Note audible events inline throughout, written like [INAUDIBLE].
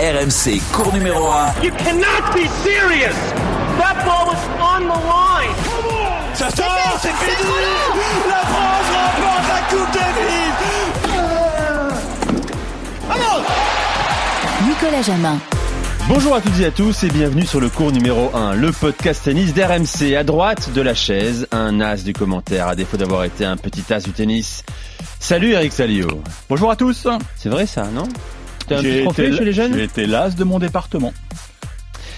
RMC, cours numéro 1. You cannot be serious. That ball was on the line. Ça sort, c'est fini. La France remporte la Coupe Davis. Vamos Nicolas Jamin. Bonjour à toutes et à tous et bienvenue sur le cours numéro 1, le podcast tennis d'RMC. À droite de la chaise, un as du commentaire, à défaut d'avoir été un petit as du tennis. Salut Eric Salio. Bonjour à tous. C'est vrai ça, non? T'as un petit J'ai trophée été- chez les jeunes J'ai été l'as de mon département.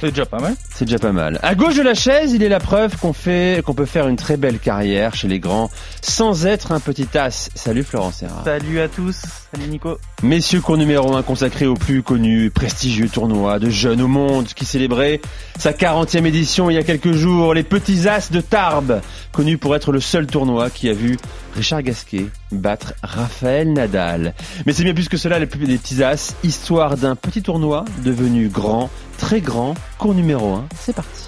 C'est déjà pas mal. C'est déjà pas mal. À gauche de la chaise, il est la preuve qu'on fait, qu'on peut faire une très belle carrière chez les grands sans être un petit as. Salut Florence Serra. Salut à tous, salut Nico. Messieurs, cours numéro 1 consacré au plus connu, prestigieux tournoi de jeunes au monde qui célébrait sa 40e édition il y a quelques jours, les Petits As de Tarbes, connu pour être le seul tournoi qui a vu Richard Gasquet battre Raphaël Nadal. Mais c'est bien plus que cela, les, Petits As, histoire d'un petit tournoi devenu grand, très grand, cours numéro 1, c'est parti.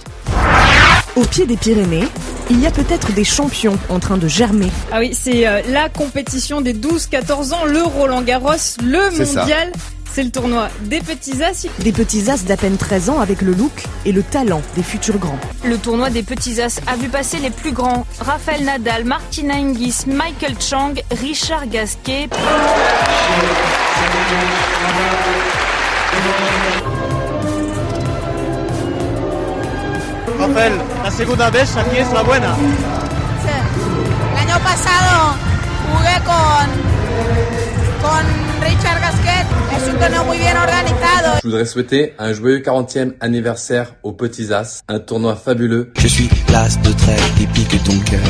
Au pied des Pyrénées, il y a peut-être des champions en train de germer. Ah oui, c'est euh, la compétition des 12-14 ans, le Roland Garros, le ça. mondial. C'est le tournoi des petits as. Des petits as d'à peine 13 ans avec le look et le talent des futurs grands. Le tournoi des petits as a vu passer les plus grands. Raphaël Nadal, Martina Hingis, Michael Chang, Richard Gasquet. Rafael, la segunda vez aquí es la buena. El año pasado jugué con, con Richard Gasquet. Es un torneo muy bien organizado. Je voudrais souhaiter un joyeux 40e anniversaire aux Petits As, un tournoi fabuleux. Je suis l'as de trèfle qui pique ton cœur.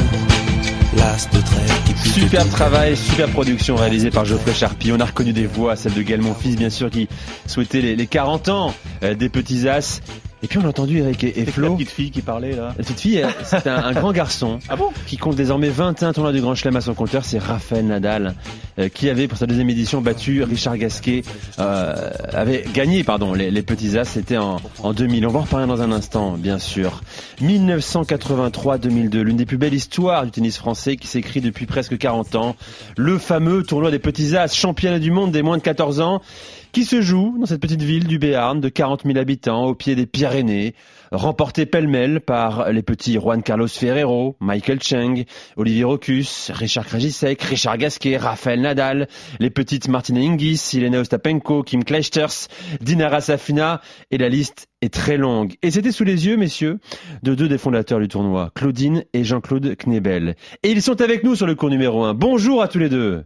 L'as de trèfle qui pique Superbe ton travail, super production réalisée par Geoffrey Charpie. On a reconnu des voix, celle de Gaël Monfils, bien sûr, qui souhaitait les, les 40 ans euh, des petits as. Et puis on a entendu Eric et, et C'est la Flo. petite fille qui parlait là. La petite fille, c'est un, un grand garçon [LAUGHS] Ah bon? Qui compte désormais 21 tournois du Grand Chelem à son compteur. C'est Raphaël Nadal euh, qui avait pour sa deuxième édition battu Richard Gasquet, euh, avait gagné pardon les, les petits as. C'était en, en 2000. On va en reparler dans un instant, bien sûr. 1983-2002, l'une des plus belles histoires du tennis français qui s'écrit depuis presque 40 ans. Le fameux tournoi des petits as, championnat du monde des moins de 14 ans qui se joue dans cette petite ville du Béarn de 40 000 habitants au pied des Pyrénées, remporté pêle-mêle par les petits Juan Carlos Ferrero, Michael Cheng, Olivier Rocus, Richard Krajicek, Richard Gasquet, Raphaël Nadal, les petites Martina Hingis, Elena Ostapenko, Kim Kleisters, Dinara Safina, et la liste est très longue. Et c'était sous les yeux, messieurs, de deux des fondateurs du tournoi, Claudine et Jean-Claude Knebel. Et ils sont avec nous sur le cours numéro 1. Bonjour à tous les deux.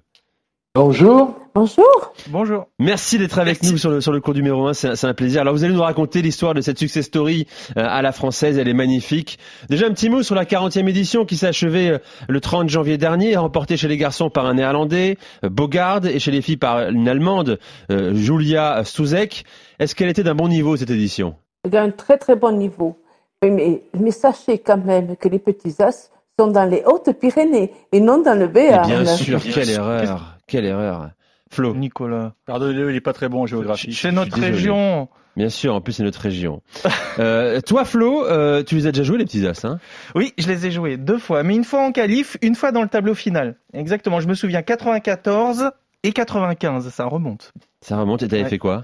Bonjour. Bonjour. Bonjour. Merci d'être avec nous sur le, sur le cours numéro 1, c'est c'est un plaisir. Alors vous allez nous raconter l'histoire de cette success story euh, à la française, elle est magnifique. Déjà un petit mot sur la 40e édition qui s'est achevée euh, le 30 janvier dernier, remportée chez les garçons par un néerlandais, euh, Bogard, et chez les filles par une allemande, Julia Stuzek. Est-ce qu'elle était d'un bon niveau cette édition? D'un très très bon niveau. Mais, mais sachez quand même que les petits as sont dans les Hautes-Pyrénées et non dans le Béarn. Bien sûr, quelle erreur, quelle erreur. Flo, Nicolas. Pardonnez-le, il est pas très bon en géographie. C'est notre région. bien sûr, en plus c'est notre région. [LAUGHS] Euh, toi Flo, euh, tu les as déjà joués les petits as, hein? Oui, je les ai joués deux fois, mais une fois en qualif, une fois dans le tableau final. Exactement, je me souviens 94 et 95, ça remonte. Ça remonte et t'avais Ouais. fait quoi?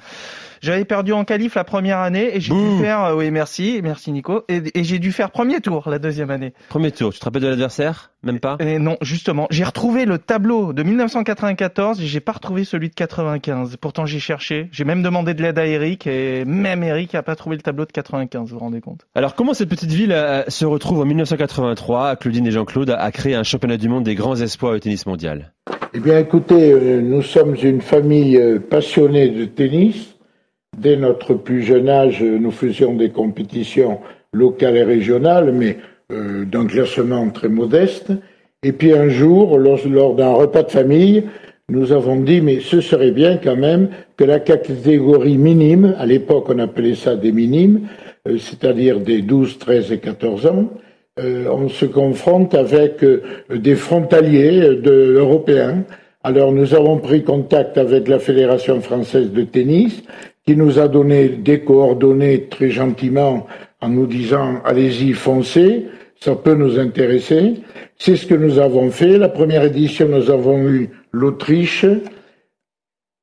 J'avais perdu en qualif la première année et j'ai dû faire, euh, oui merci, merci Nico, et, et j'ai dû faire premier tour la deuxième année. Premier tour, tu te rappelles de l'adversaire? Même pas? Et non, justement, j'ai retrouvé le tableau de 1994 et j'ai pas retrouvé celui de 95. Pourtant j'ai cherché, j'ai même demandé de l'aide à Eric et même Eric a pas trouvé le tableau de 95, vous vous rendez compte? Alors comment cette petite ville euh, se retrouve en 1983 Claudine et Jean-Claude a, a créé un championnat du monde des grands espoirs au tennis mondial? Eh bien, écoutez, euh, nous sommes une famille euh, de tennis. Dès notre plus jeune âge, nous faisions des compétitions locales et régionales, mais euh, d'un classement très modeste. Et puis un jour, lors, lors d'un repas de famille, nous avons dit, mais ce serait bien quand même que la catégorie minime, à l'époque on appelait ça des minimes, euh, c'est-à-dire des 12, 13 et 14 ans, euh, on se confronte avec des frontaliers européens. Alors nous avons pris contact avec la Fédération française de tennis qui nous a donné des coordonnées très gentiment en nous disant allez-y foncez, ça peut nous intéresser. C'est ce que nous avons fait. La première édition, nous avons eu l'Autriche,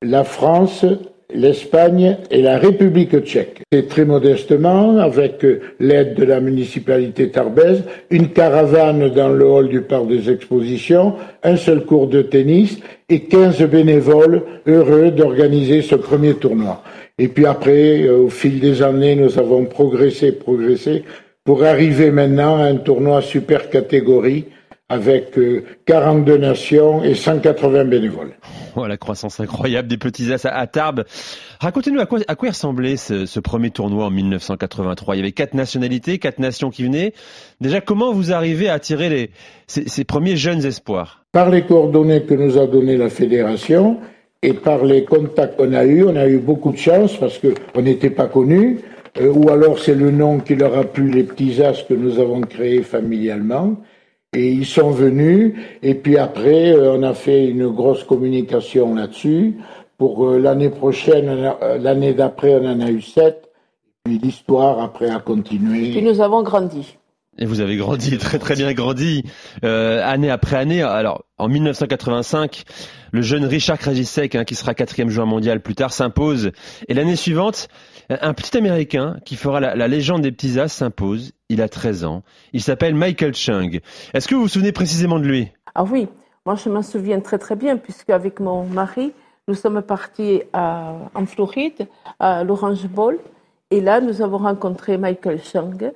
la France, l'Espagne et la République tchèque. Et très modestement, avec l'aide de la municipalité Tarbes, une caravane dans le hall du parc des expositions, un seul cours de tennis et 15 bénévoles heureux d'organiser ce premier tournoi. Et puis après, euh, au fil des années, nous avons progressé, progressé pour arriver maintenant à un tournoi super catégorie avec 42 euh, nations et 180 bénévoles. Oh, la croissance incroyable des petits as à Tarbes. Racontez-nous à quoi, à quoi ressemblait ce, ce, premier tournoi en 1983. Il y avait quatre nationalités, quatre nations qui venaient. Déjà, comment vous arrivez à attirer les, ces, ces premiers jeunes espoirs? Par les coordonnées que nous a données la fédération et par les contacts qu'on a eus, on a eu beaucoup de chance parce qu'on n'était pas connus. Euh, ou alors c'est le nom qui leur a plu, les petits as que nous avons créés familialement. Et ils sont venus, et puis après, euh, on a fait une grosse communication là-dessus. Pour euh, l'année prochaine, l'année d'après, on en a eu sept. Puis l'histoire, après, a continué. Puis nous avons grandi. Et vous avez grandi, [LAUGHS] très très bien grandi, euh, année après année. Alors, en 1985, le jeune Richard Krajicek, hein, qui sera quatrième joueur mondial plus tard, s'impose. Et l'année suivante, un petit Américain qui fera la, légende des petits as s'impose. Il a 13 ans. Il s'appelle Michael Chung. Est-ce que vous vous souvenez précisément de lui? Ah oui, moi je m'en souviens très très bien, puisque avec mon mari, nous sommes partis à, en Floride, à l'Orange Bowl. Et là, nous avons rencontré Michael Chung,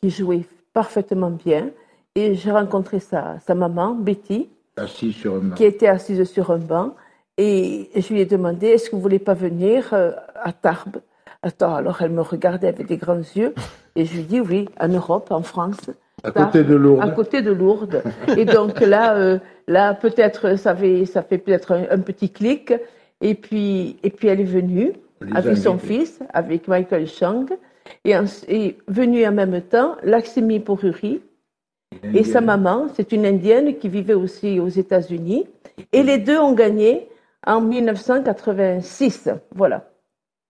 qui jouait parfaitement bien. Et j'ai rencontré sa, sa maman, Betty, sur un banc. qui était assise sur un banc. Et je lui ai demandé, est-ce que vous voulez pas venir euh, à Tarbes? Attends, alors elle me regardait avec des grands yeux. Et je lui ai dit, oui, en Europe, en France. À côté de Lourdes. À côté de Lourdes. Et donc là, euh, là peut-être, ça fait, ça fait peut-être un, un, petit clic. Et puis, et puis elle est venue Les avec son fils, avec Michael Chang. Et, en, et venue en même temps Laxmi Poruri et sa maman, c'est une indienne qui vivait aussi aux États-Unis. Et les deux ont gagné en 1986. Voilà.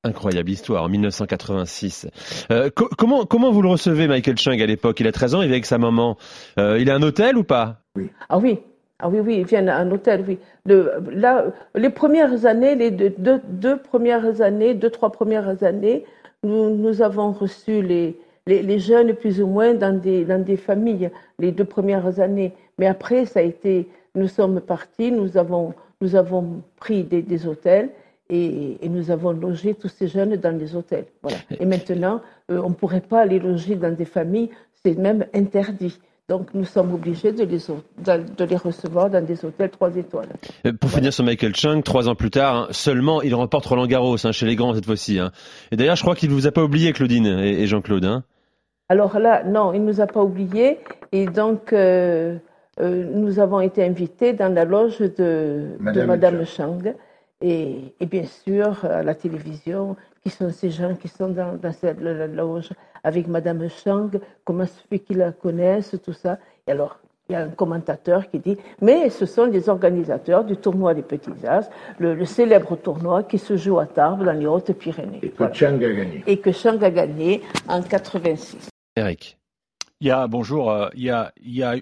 Incroyable histoire, en 1986. Euh, co comment, comment vous le recevez, Michael Chung, à l'époque? Il a 13 ans, il est avec sa maman. Euh, il a un hôtel ou pas? Oui. Ah oui, ah oui, oui, il vient à un hôtel, oui. Le, là, les premières années, les deux, deux, deux, premières années, deux, trois premières années, nous, nous avons reçu les, les, les, jeunes plus ou moins dans des, dans des familles les deux premières années. Mais après, ça a été, nous sommes partis, nous avons, nous avons pris des, des hôtels et, et, nous avons logé tous ces jeunes dans les hôtels. Voilà. Et [LAUGHS] maintenant, euh, on ne pourrait pas les loger dans des familles, c'est même interdit. Donc nous sommes obligés de les, de les recevoir dans des hôtels trois étoiles. Pour voilà. finir sur Michael Chung, trois ans plus tard, hein, seulement il remporte Roland Garros hein, chez les grands cette fois-ci. Hein. Et d'ailleurs, je crois qu'il ne vous a pas oublié, Claudine et, et Jean-Claude. Hein. Alors là, non, il ne nous a pas oubliés. Et donc, euh, euh, nous avons été invités dans la loge de Madame, de Madame Chang. Et, et, bien sûr, à la télévision, qui sont ces gens qui sont dans, dans cette loge avec Madame Chang, comment se fait qu'ils la connaissent, tout ça. Et alors, il y a un commentateur qui dit, mais ce sont les organisateurs du tournoi des Petits As, le, le, célèbre tournoi qui se joue à Tarbes dans les Hautes-Pyrénées. Et que voilà. Chang a gagné. Et que Chang a gagné en 86. Eric. Il y a, bonjour, euh, il, y a, il y a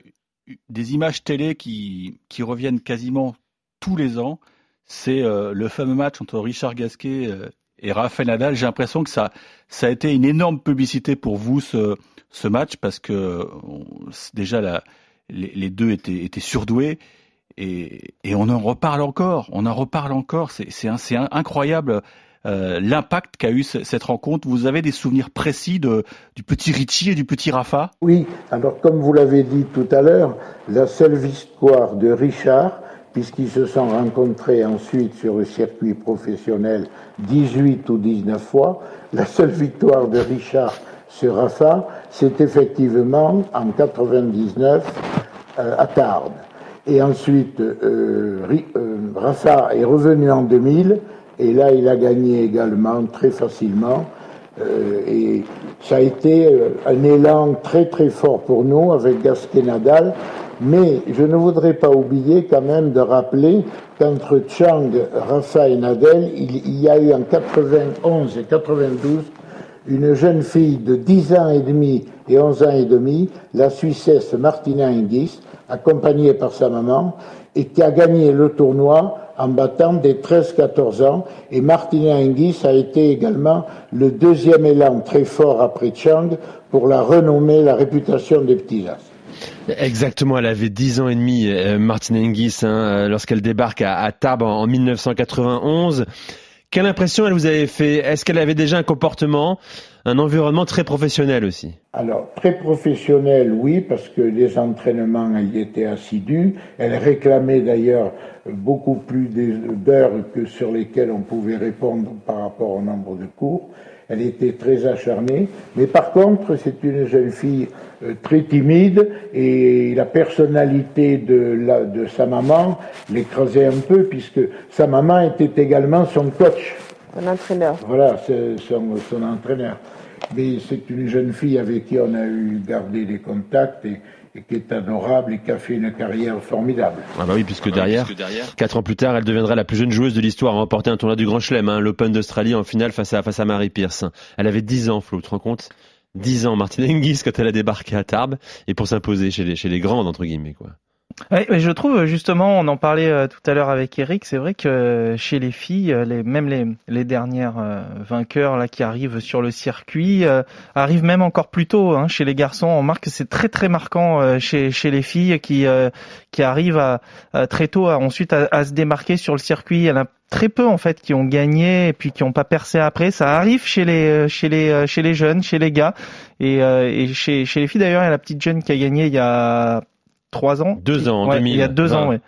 des images télé qui, qui reviennent quasiment tous les ans. C'est euh, le fameux match entre Richard Gasquet euh, et Rafael Nadal. J'ai l'impression que ça, ça a été une énorme publicité pour vous ce, ce match parce que déjà les, deux étaient, étaient surdoués et, et, on en reparle encore. On en reparle encore. C'est incroyable euh, l'impact qu'a eu cette rencontre. Vous avez des souvenirs précis de, du petit Richie et du petit Rafa? Oui. Alors comme vous l'avez dit tout à l'heure, la seule victoire de Richard puisqu'ils se sont rencontrés ensuite sur le circuit professionnel 18 ou 19 fois. La seule victoire de Richard sur Rafa, c'est effectivement en 99 euh, à Tarbes. Et ensuite, euh, euh, Rafa est revenu en 2000, et là, il a gagné également très facilement. Euh, et ça a été un élan très très fort pour nous avec Gasquet Nadal, mais je ne voudrais pas oublier quand même de rappeler qu'entre Chang, Rafa et Nadal, il, y a eu en 91 et 92 une jeune fille de 10 ans et demi et 11 ans et demi, la Suissesse Martina Hingis, accompagnée par sa maman, et qui a gagné le tournoi en battant des 13-14 ans. Et Martina Hingis a été également le deuxième élan très fort après Chang pour la renommer la réputation des petits. Exactement, elle avait 10 ans et demi, euh, Martina Hingis, hein, lorsqu'elle débarque à, Tarbes en 1991. Quelle impression elle vous avait fait? Est-ce qu'elle avait déjà un comportement, un environnement très professionnel aussi? Alors, très professionnel, oui, parce que les entraînements y étaient assidus. Elle réclamait d'ailleurs beaucoup plus d'heures que sur lesquelles on pouvait répondre par rapport au nombre de cours. Elle était très acharnée, mais par contre, c'est une jeune fille euh, très timide et la personnalité de, la, de sa maman l'écrasait un peu puisque sa maman était également son coach. Son entraîneur. Voilà, son, son entraîneur. Mais c'est une jeune fille avec qui on a eu gardé des contacts et, qui est adorable et qui a fait une carrière formidable. Ah bah oui, puisque, derrière, quatre ans plus tard, elle deviendra la plus jeune joueuse de l'histoire à remporter un tournoi du Grand Chelem, hein, l'Open d'Australie en finale face à, face à Marie Pierce. Elle avait 10 ans, Flo, tu te rends compte? 10 ans, Martine Hingis, quand elle a débarqué à Tarbes, et pour s'imposer chez les, chez les grandes, entre guillemets, quoi. Oui, mais je trouve justement, on en parlait euh, tout à l'heure avec Eric, c'est vrai que euh, chez les filles, euh, même les, les dernières vainqueurs là qui arrivent sur le circuit arrivent même encore plus tôt. Hein, chez les garçons, on marque que c'est très très marquant chez, les filles qui arrivent à, très tôt ensuite à, se démarquer sur le circuit. Il y en a très peu en fait qui ont gagné et puis qui n'ont pas percé après. Ça arrive chez les jeunes, chez les gars et, chez les filles d'ailleurs. Il y a la petite jeune qui a gagné il y a trois ans. Deux ans, Il y a deux ans, ouais.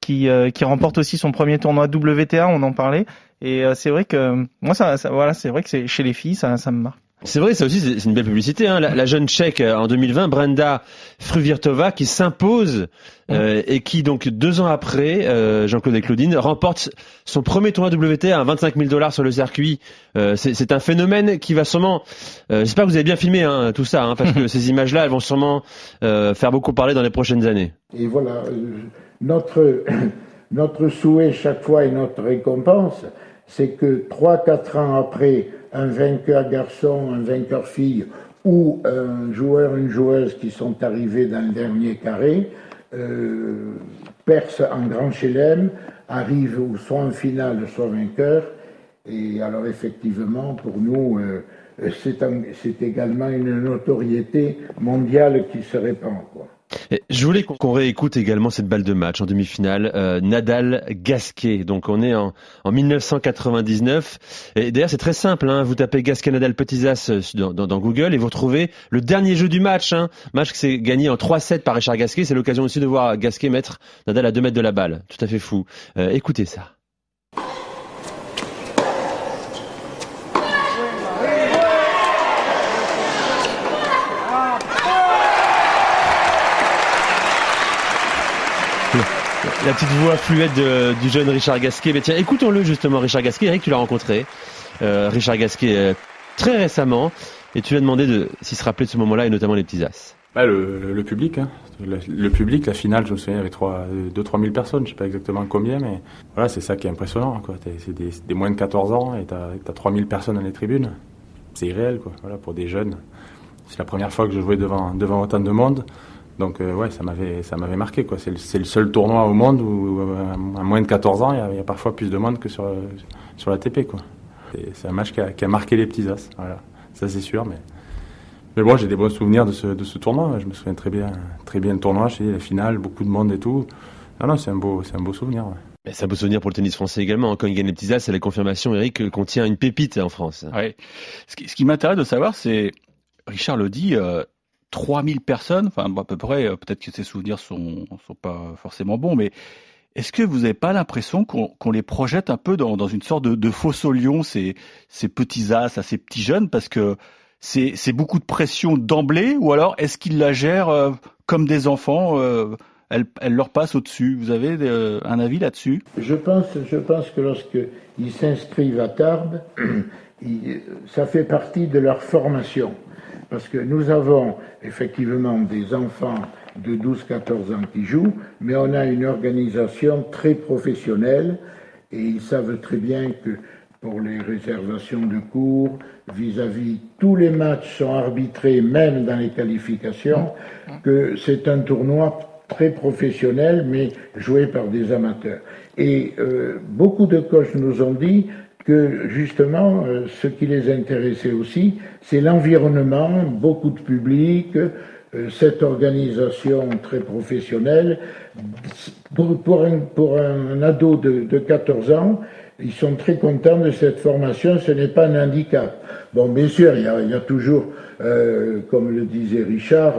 Qui, euh, qui remporte aussi son premier tournoi WTA, on en parlait. Et euh, c'est vrai que moi, ça, voilà, c'est vrai que c'est chez les filles, ça, ça me marque. C'est vrai, ça aussi, c'est une belle publicité. Hein. La, jeune tchèque euh, en 2020, Brenda Fruvirtova, qui s'impose euh, et qui, donc, deux ans après, euh, Jean-Claude et Claudine, remporte son premier tournoi WTA à 25 000 dollars sur le circuit. Euh, c'est un phénomène qui va sûrement... J'espère que vous avez bien filmé hein, tout ça, hein, parce que [LAUGHS] ces images-là, elles vont sûrement faire beaucoup parler dans les prochaines années. Et voilà, notre, [COUGHS] notre souhait chaque fois et notre récompense, c'est que trois, quatre ans après un vainqueur garçon, un vainqueur fille ou un joueur, une joueuse qui sont arrivés dans le dernier carré, euh, perce en grand chelem, arrive ou soit en finale, soit vainqueur. Et alors effectivement, pour nous, euh, c'est également une notoriété mondiale qui se répand. Je voulais qu'on réécoute également cette balle de match en demi-finale, euh, Nadal-Gasquet. Donc on est en, 1999. Et d'ailleurs c'est très simple, hein. vous tapez Gasquet-Nadal Petits As euh, dans, Google et vous retrouvez le dernier jeu du match. Hein. Match qui s'est gagné en 3-7 par Richard Gasquet. C'est l'occasion aussi de voir Gasquet mettre Nadal à 2 mètres de la balle. Tout à fait fou. Euh, écoutez ça. La petite voix fluette du jeune Richard Gasquet. Mais tiens, écoutons-le justement, Richard Gasquet. Eric, tu l'as rencontré. Euh, Richard Gasquet, euh, très récemment. Et tu lui as demandé de, s'il se rappelait de ce moment-là, et notamment les petits as. Bah, le, public, hein. le, public, la finale, je me souviens, il y avait 2-3 000 personnes, je sais pas exactement combien, mais voilà, c'est ça qui est impressionnant. C'est des, moins de 14 ans et tu as, 3 000 personnes dans les tribunes. C'est irréel, quoi. Voilà, pour des jeunes. C'est la première fois que je jouais devant autant de monde. Donc euh, ouais, ça m'avait ça m'avait marqué quoi. C'est le, le, seul tournoi au monde où euh, à moins de 14 ans, il y, a, parfois plus de monde que sur sur la TP quoi. C'est un match qui a, qui a, marqué les petits as. Voilà, ça c'est sûr. Mais mais bon, j'ai des bons souvenirs de ce, de ce tournoi. Je me souviens très bien très bien le tournoi, je la finale, beaucoup de monde et tout. Non non, c'est un beau c'est un beau souvenir. Ouais. C'est un beau souvenir pour le tennis français également. Quand il gagne les petits as, c'est la confirmation, Eric, qu'on tient une pépite en France. Ouais. Ce qui, ce qui m'intéresse de savoir, c'est Richard le dit, euh, 3000 personnes, enfin à peu près, euh, peut-être que ces souvenirs sont, sont pas forcément bons, mais est-ce que vous n'avez pas l'impression qu'on les projette un peu dans, une sorte de, de fosse au lion, ces, ces petits as, ces petits jeunes, parce que c'est beaucoup de pression d'emblée, ou alors est-ce qu'ils la gèrent euh, comme des enfants euh, elle, leur passe au-dessus? Vous avez un avis là-dessus? Je pense, je pense que lorsqu'ils s'inscrivent à Tarbes, [CLEARS THROAT] ça fait partie de leur formation. Parce que nous avons effectivement des enfants de 12-14 ans qui jouent, mais on a une organisation très professionnelle et ils savent très bien que pour les réservations de cours, vis-à-vis, tous les matchs sont arbitrés, même dans les qualifications, que c'est un tournoi très professionnel, mais joué par des amateurs. Et euh, beaucoup de coachs nous ont dit que justement, euh, ce qui les intéressait aussi, c'est l'environnement, beaucoup de public, euh, cette organisation très professionnelle. Pour, pour, un, pour un, ado de, de 14 ans, ils sont très contents de cette formation, ce n'est pas un handicap. Bon, bien sûr, il y a, il y a toujours, euh, comme le disait Richard,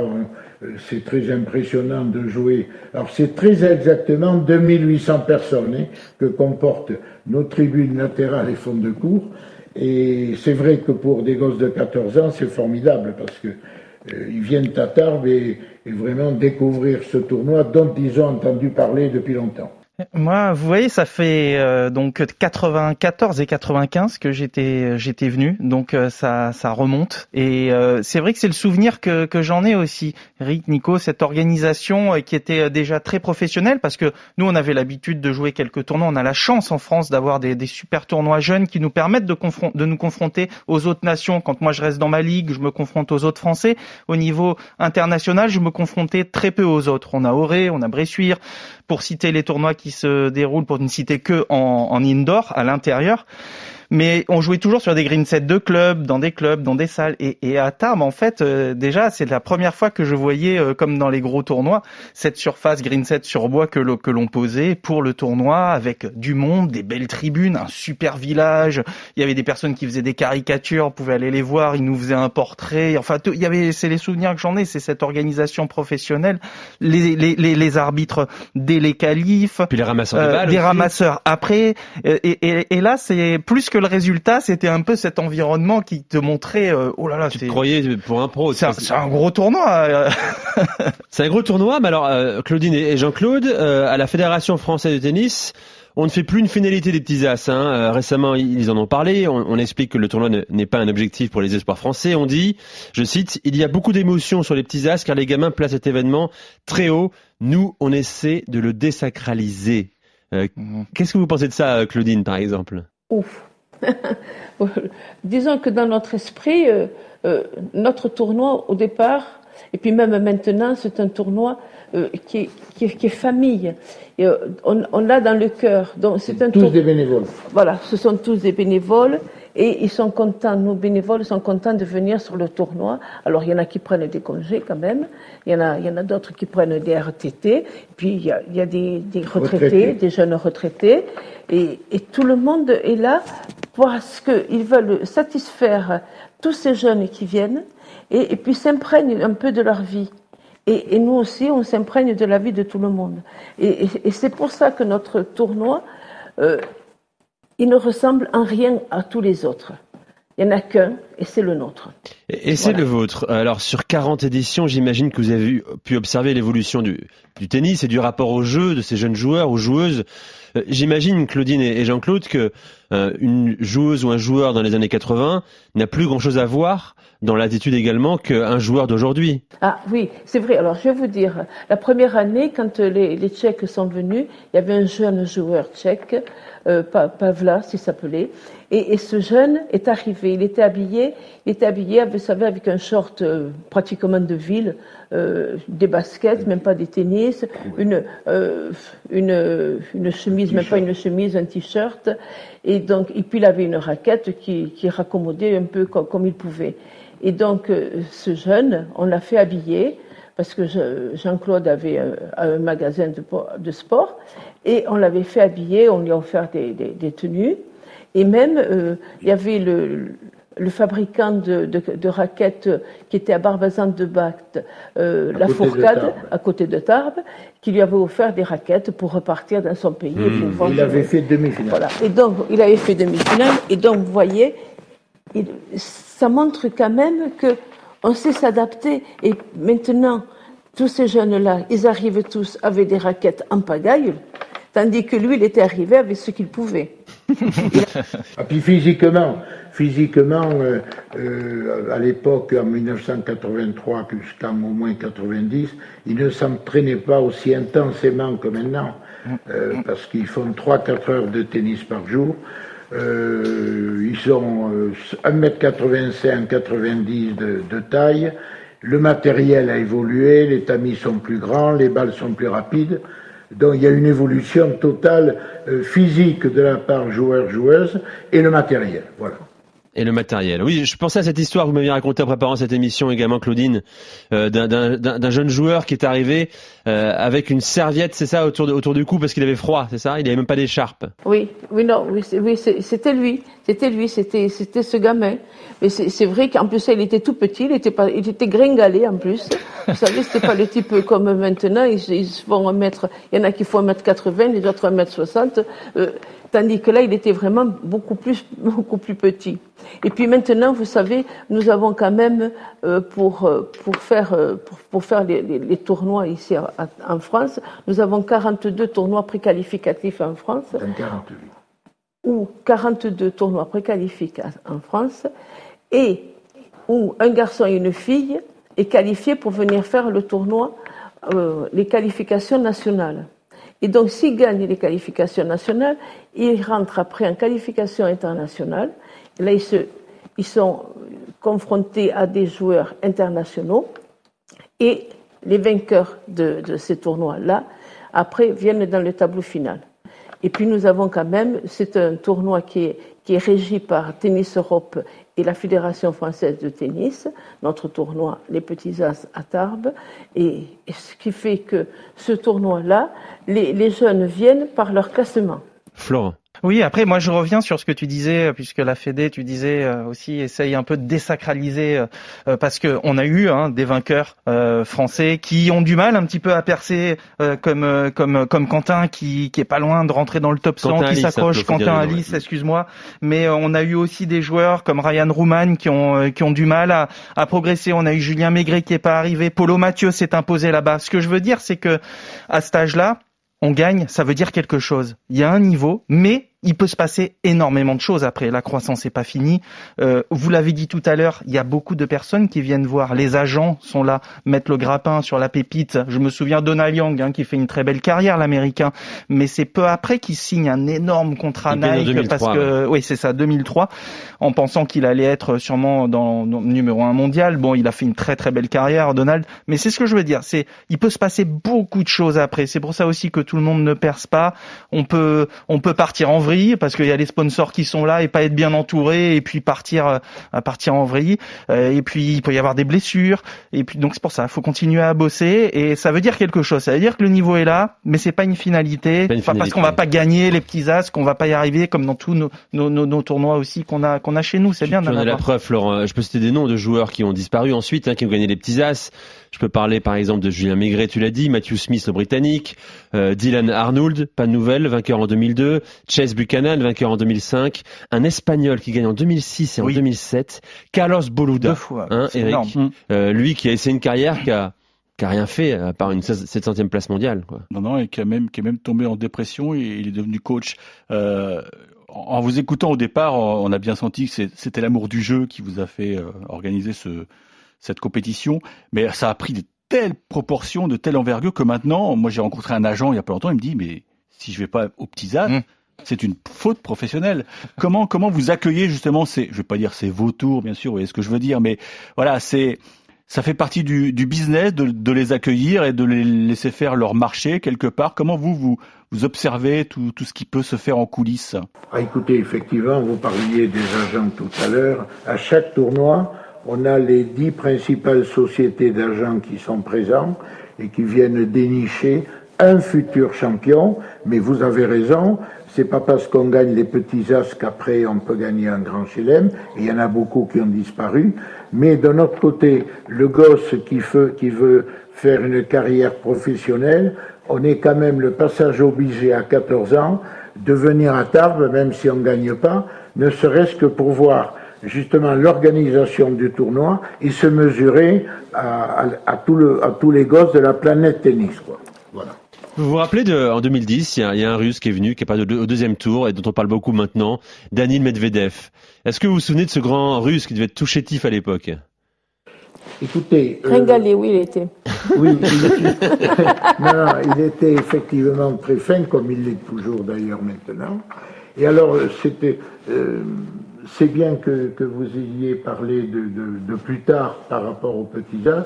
c'est très impressionnant de jouer. Alors c'est très exactement 2800 personnes hein, que comportent nos tribunes latérales et fonds de cours. Et c'est vrai que pour des gosses de 14 ans, c'est formidable parce que euh, ils viennent à Tarbes et vraiment découvrir ce tournoi dont ils ont entendu parler depuis longtemps. Moi, vous voyez, ça fait euh, donc 94 et 95 que j'étais j'étais venu, donc euh, ça ça remonte et euh, c'est vrai que c'est le souvenir que que j'en ai aussi. Rick, Nico, cette organisation euh, qui était déjà très professionnelle parce que nous on avait l'habitude de jouer quelques tournois, on a la chance en France d'avoir des, des super tournois jeunes qui nous permettent de de nous confronter aux autres nations. Quand moi je reste dans ma ligue, je me confronte aux autres Français. Au niveau international, je me confrontais très peu aux autres. On a Auré, on a Bressuire, pour citer les tournois qui se déroulent, pour ne citer que en, en indoor, à l'intérieur mais on jouait toujours sur des green sets de clubs, dans des clubs, dans des salles. Et, et à Tarbes, en fait, euh, déjà, c'est la première fois que je voyais, euh, comme dans les gros tournois, cette surface green set sur bois que, que l'on posait pour le tournoi, avec du monde, des belles tribunes, un super village. Il y avait des personnes qui faisaient des caricatures, on pouvait aller les voir, ils nous faisaient un portrait. Enfin, il y avait, c'est les souvenirs que j'en ai, c'est cette organisation professionnelle, les, les, les, les arbitres dès les qualifs, puis les ramasseurs de euh, balles des aussi. ramasseurs après. Et, et, et là, c'est plus que le résultat, c'était un peu cet environnement qui te montrait, euh, oh là là, tu te croyais pour un pro. C'est un, un, gros tournoi. euh. [LAUGHS] c'est un gros tournoi, mais alors euh, Claudine et Jean-Claude, euh, à la Fédération française de tennis, on ne fait plus une finalité des petits as. Hein. Euh, récemment, ils en ont parlé. On, on explique que le tournoi n'est pas un objectif pour les espoirs français. On dit, je cite, il y a beaucoup d'émotions sur les petits as car les gamins placent cet événement très haut. Nous, on essaie de le désacraliser. Euh, mmh. Qu'est-ce que vous pensez de ça, Claudine, par exemple? Ouf. [LAUGHS] Disons que dans notre esprit, euh, euh, notre tournoi au départ, et puis même maintenant, c'est un tournoi euh, qui, est, qui, est, qui, est, famille. Et, on, on l'a dans le cœur. Donc c'est un tous tour... des bénévoles. Voilà, ce sont tous des bénévoles et ils sont contents. Nos bénévoles sont contents de venir sur le tournoi. Alors il y en a qui prennent des congés quand même. Il y en a, il y en a d'autres qui prennent des RTT. Puis il y a, il y a des, des retraités, retraités, des jeunes retraités, et, et tout le monde est là parce qu'ils veulent satisfaire tous ces jeunes qui viennent et, et puis s'imprègnent un peu de leur vie. Et, et nous aussi, on s'imprègne de la vie de tout le monde. Et, c'est pour ça que notre tournoi, euh, il ne ressemble en rien à tous les autres. Il n'y en a qu'un, et c'est le nôtre. Et, et c'est voilà. le vôtre. Alors, sur 40 éditions, j'imagine que vous avez pu observer l'évolution du, du, tennis et du rapport au jeu de ces jeunes joueurs ou joueuses. Euh, j'imagine, Claudine et Jean-Claude, que euh, une joueuse ou un joueur dans les années 80 n'a plus grand-chose à voir dans l'attitude également qu'un joueur d'aujourd'hui. Ah oui, c'est vrai. Alors, je vais vous dire, la première année, quand les, les Tchèques sont venus, il y avait un jeune joueur tchèque, euh, Pavla, s'il s'appelait, et, et, ce jeune est arrivé. Il était habillé, il était habillé, vous savez, avec un short euh, pratiquement de ville, euh, des baskets, même pas des tennis, une euh, une, une chemise, même pas une chemise, un t-shirt, et donc et puis il avait une raquette qui, raccommodait un peu comme, il pouvait. Et donc euh, ce jeune, on l'a fait habiller parce que Jean-Claude avait un, un magasin de, sport et on l'avait fait habiller, on lui a offert des tenues. Et même, euh, il y avait le, le fabricant de, de, de, raquettes qui était à Barbazan de Bact, euh, la Fourcade, à côté de Tarbes, qui lui avait offert des raquettes pour repartir dans son pays. Mmh. Pour il avait fait demi-finale. Voilà. Et donc, il avait fait demi-finale. Et donc, vous voyez, il, ça montre quand même que on sait s'adapter. Et maintenant, tous ces jeunes-là, ils arrivent tous avec des raquettes en pagaille, tandis que lui, il était arrivé avec ce qu'il pouvait. [LAUGHS] ah, physiquement, euh, euh, à l'époque, en 1983 jusqu'en au moins 90, il ne s'entraînait pas aussi intensément que maintenant, euh, parce qu'ils font 3-4 heures de tennis par jour. Ils ont 1m85, 90 de, de taille. le matériel a évolué, les tamis sont plus grands, les balles sont plus rapides. Donc il y a une évolution totale euh, physique de la part joueur-joueuse et le matériel. Voilà. Et le matériel. Oui, je pensais à cette histoire que vous m'aviez racontée en préparant cette émission également, Claudine, euh, d'un jeune joueur qui est arrivé euh, avec une serviette, c'est ça, autour, de, autour du cou parce qu'il avait froid, c'est ça? Il n'avait même pas d'écharpe. Oui, oui, non, oui, c'était lui, c'était lui, c'était ce gamin. Mais c'est vrai qu'en plus il était tout petit, il était pas, il était gringalé en plus. Vous savez, c'était pas le type comme maintenant. Ils, ils font un mètre, il y en a qui font un mètre 80, les autres un mètre 60. Euh, tandis que là, il était vraiment beaucoup plus, [LAUGHS] beaucoup plus petit. Et puis maintenant, vous savez, nous avons quand même euh, pour euh, pour faire euh, pour, pour faire les, les, les, tournois ici en France, nous avons 42 tournois préqualificatifs en France. 48. Ou 42 tournois préqualificatifs en France, et où un garçon et une fille est qualifié pour venir faire le tournoi, euh, les qualifications nationales. Et donc, s'ils gagnent les qualifications nationales, ils rentrent après en qualification internationale. Là, ils, se, ils sont confrontés à des joueurs internationaux. Et les vainqueurs de, de ces tournois-là, après, viennent dans le tableau final. Et puis, nous avons quand même, c'est un tournoi qui est, qui est régi par Tennis Europe et la Fédération française de tennis, notre tournoi Les Petits As à Tarbes, et, ce qui fait que ce tournoi-là, les, les, jeunes viennent par leur classement. Florent. Oui, après moi je reviens sur ce que tu disais puisque la Fédé, tu disais euh, aussi essaye un peu de désacraliser euh, euh, parce que on a eu hein, des vainqueurs euh, français qui ont du mal un petit peu à percer euh, comme comme comme Quentin qui qui est pas loin de rentrer dans le top 100 Quentin qui s'accroche. Quentin Alice, excuse-moi, mais on a eu aussi des joueurs comme Ryan Rouman qui ont qui ont du mal à, à progresser, on a eu Julien Maigret qui est pas arrivé, Polo Mathieu s'est imposé là-bas. Ce que je veux dire c'est que à cet âge-là, on gagne, ça veut dire quelque chose. Il y a un niveau, mais il peut se passer énormément de choses après. La croissance n'est pas finie. Euh, vous l'avez dit tout à l'heure, il y a beaucoup de personnes qui viennent voir. Les agents sont là, mettent le grappin sur la pépite. Je me souviens Donald Young, hein, qui fait une très belle carrière, l'américain. Mais c'est peu après qu'il signe un énorme contrat Nike 2003, parce que, ouais. oui, c'est ça, 2003, en pensant qu'il allait être sûrement dans, dans numéro un mondial. Bon, il a fait une très très belle carrière, Donald. Mais c'est ce que je veux dire. C'est, il peut se passer beaucoup de choses après. C'est pour ça aussi que tout le monde ne perce pas. On peut, on peut partir en vrille parce qu'il y a les sponsors qui sont là et pas être bien entouré et puis partir euh, partir en vrille euh, et puis il peut y avoir des blessures. Et puis donc c'est pour ça il faut continuer à bosser. Et ça veut dire quelque chose. Ça veut dire que le niveau est là mais c'est pas une finalité, Pas une Pas parce finalité. qu'on va pas gagner les petits as qu'on va pas y arriver comme dans tous nos, nos, nos, nos tournois aussi qu'on a qu'on a chez nous. C'est bien d'en la preuve, Florent. Je peux citer des noms de joueurs qui ont disparu ensuite, hein, qui ont gagné les petits as. Je peux parler par exemple de Julien Maigret, tu l'as dit, Matthew Smith, le Britannique, euh, Dylan Arnold, pas de nouvelles, vainqueur en 2002, Chase Buchanan, vainqueur en 2005, un Espagnol qui gagne en 2006 et en Oui. 2007, Carlos Boluda, Deux fois, hein, c'est Eric, énorme. Euh, lui qui a essayé une carrière qui a, qui a rien fait à part une 700e place mondiale. Quoi. Non, non, et qui, a même, qui est même tombé en dépression et il est devenu coach. Euh, en vous écoutant au départ, on a bien senti que c'était l'amour du jeu qui vous a fait euh, organiser ce, cette compétition, mais ça a pris de telles proportions, de telle envergure que maintenant, moi j'ai rencontré un agent il y a pas longtemps, il me dit, mais si je vais pas au petit as, c'est une faute professionnelle. Comment comment vous accueillez justement ces, je vais pas dire ces vautours bien sûr, vous voyez ce que je veux dire, mais voilà, c'est ça fait partie du, du business de, de les accueillir et de les laisser faire leur marché quelque part. Comment vous vous, vous observez tout, tout ce qui peut se faire en coulisses? Ah, écoutez, effectivement, vous parliez des agents tout à l'heure. À chaque tournoi, on a les dix principales sociétés d'agents qui sont présents et qui viennent dénicher un futur champion. Mais vous avez raison, c'est pas parce qu'on gagne les petits as qu'après on peut gagner un grand chelem. Il y en a beaucoup qui ont disparu. Mais d'un autre côté, le gosse qui veut, qui veut faire une carrière professionnelle, on est quand même le passage obligé à 14 ans de venir à Tarbes, même si on ne gagne pas, ne serait-ce que pour voir justement l'organisation du tournoi et se mesurer à, à- à tout le- à tous les gosses de la planète tennis. Quoi. Voilà. Vous vous rappelez de, en 2010, il y, a, il y a un Russe qui est venu, qui est pas au deuxième tour et dont on parle beaucoup maintenant, Danil Medvedev. Est-ce que vous vous souvenez de ce grand Russe qui devait être tout chétif à l'époque? Écoutez, euh, oui, il était. [LAUGHS] Oui, il était, [LAUGHS] non, non, il était effectivement très fin, comme il l'est toujours d'ailleurs maintenant. Et alors, c'était, euh, c'est bien que, que, vous ayez parlé de, de, plus tard par rapport aux petits as,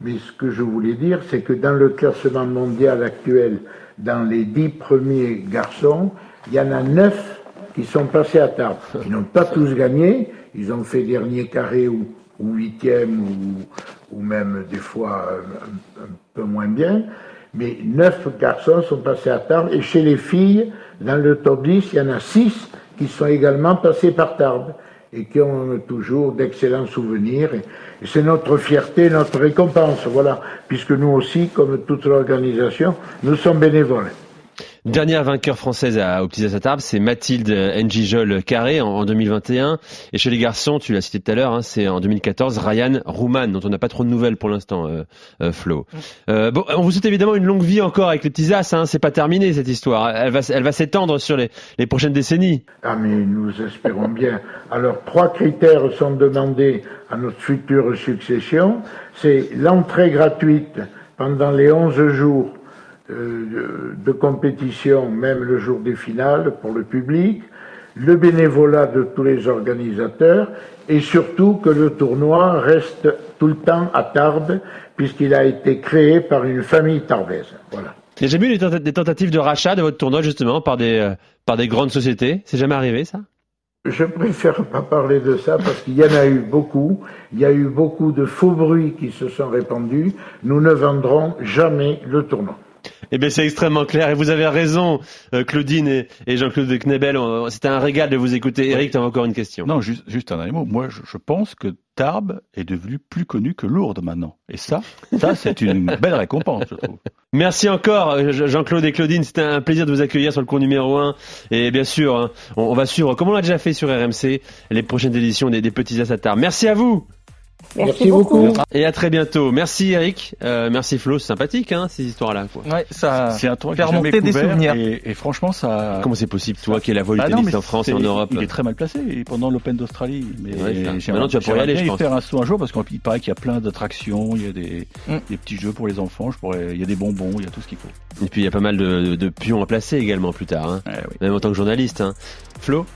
mais ce que je voulais dire, c'est que dans le classement mondial actuel, dans les dix premiers garçons, il y en a neuf qui sont passés à table. Ils n'ont pas tous gagné, ils ont fait dernier carré ou, ou huitième ou, ou, même des fois un, un, peu moins bien, mais neuf garçons sont passés à table. Et chez les filles, dans le top 10, il y en a six qui sont également passés par Tarbes et qui ont toujours d'excellents souvenirs. Et c'est notre fierté, notre récompense, voilà, puisque nous aussi, comme toute l'organisation, nous sommes bénévoles. Dernière vainqueur française à, au Petits Tarbes, c'est Mathilde Njijol Carré en, en, 2021. Et chez les garçons, tu l'as cité tout à l'heure, hein, c'est en 2014 Ryan Rouman, dont on n'a pas trop de nouvelles pour l'instant, euh, euh, Flo. Euh, bon, on vous souhaite évidemment une longue vie encore avec les Petits As. Hein, c'est pas terminé cette histoire. Elle va, elle va s'étendre sur les, les prochaines décennies. Ah mais nous espérons bien. Alors trois critères sont demandés à notre future succession. C'est l'entrée gratuite pendant les 11 jours de compétition, même le jour des finales pour le public, le bénévolat de tous les organisateurs et surtout que le tournoi reste tout le temps à Tarbes puisqu'il a été créé par une famille tarbaise. Voilà. Il y a jamais eu des tentatives de rachat de votre tournoi justement par des, euh, par des grandes sociétés? C'est jamais arrivé ça? Je préfère pas parler de ça parce qu'il y en a eu beaucoup. Il y a eu beaucoup de faux bruits qui se sont répandus. Nous ne vendrons jamais le tournoi. Eh bien, c'est extrêmement clair. Et vous avez raison, euh, Claudine et, et Jean-Claude Knebel. C'était un régal de vous écouter. Eric, tu as encore une question. Non, juste, juste un dernier mot. Moi, je, je, pense que Tarbes est devenu plus connu que Lourdes maintenant. Et ça, ça, c'est une [LAUGHS] belle récompense, je trouve. Merci encore, euh, Jean-Claude et Claudine. C'était un plaisir de vous accueillir sur le cours numéro 1. Et bien sûr, hein, on, on, va suivre, comme on l'a déjà fait sur RMC, les prochaines éditions des, des Petits As à Tarbes. Merci à vous. Merci, merci beaucoup. Et à très bientôt. Merci Eric, euh, merci Flo, c'est sympathique hein, ces histoires-là. Ouais, ça c'est un faire monter des souvenirs. Et, et, franchement, ça. Comment c'est possible, toi qui es la voix du bah tennis en France et en Europe Il est très mal placé pendant l'Open d'Australie. Mais ouais, maintenant tu vas pouvoir y aller, je pense. faire un saut un jour parce qu'il paraît qu'il y a plein d'attractions, il y a des, mm. des petits jeux pour les enfants, je pourrais, il y a des bonbons, il y a tout ce qu'il faut. Et puis il y a pas mal de, de, de pions à placer également plus tard, hein. ouais, oui. même en tant que journaliste. Hein. Flo?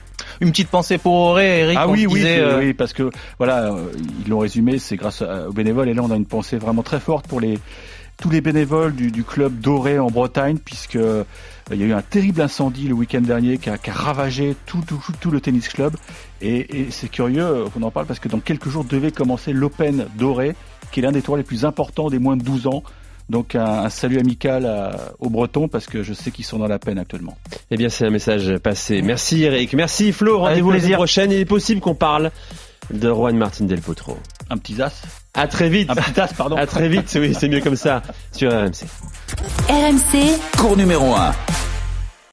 Une petite pensée pour Auré, Eric. Ah oui, oui, disait, euh... oui, parce que voilà, euh, ils l'ont résumé, c'est grâce aux bénévoles. Et là, on a une pensée vraiment très forte pour les tous les bénévoles du, du club Doré en Bretagne, puisque euh, il y a eu un terrible incendie le week-end dernier qui a, qui a ravagé tout, tout, tout, le tennis club. Et, et c'est curieux qu'on en parle parce que dans quelques jours devait commencer l'Open Doré, qui est l'un des tours les plus importants des moins de 12 ans. Donc un, un salut amical à, aux Bretons parce que je sais qu'ils sont dans la peine actuellement. Eh bien c'est un message passé. Merci Eric, merci Flo. Rendez-vous la prochaine. Il est possible qu'on parle de Juan Martin Del Potro. Un petit as. À très vite. Un petit as, pardon. À très vite. Oui, c'est mieux comme ça sur RMC. RMC. Cours numéro 1.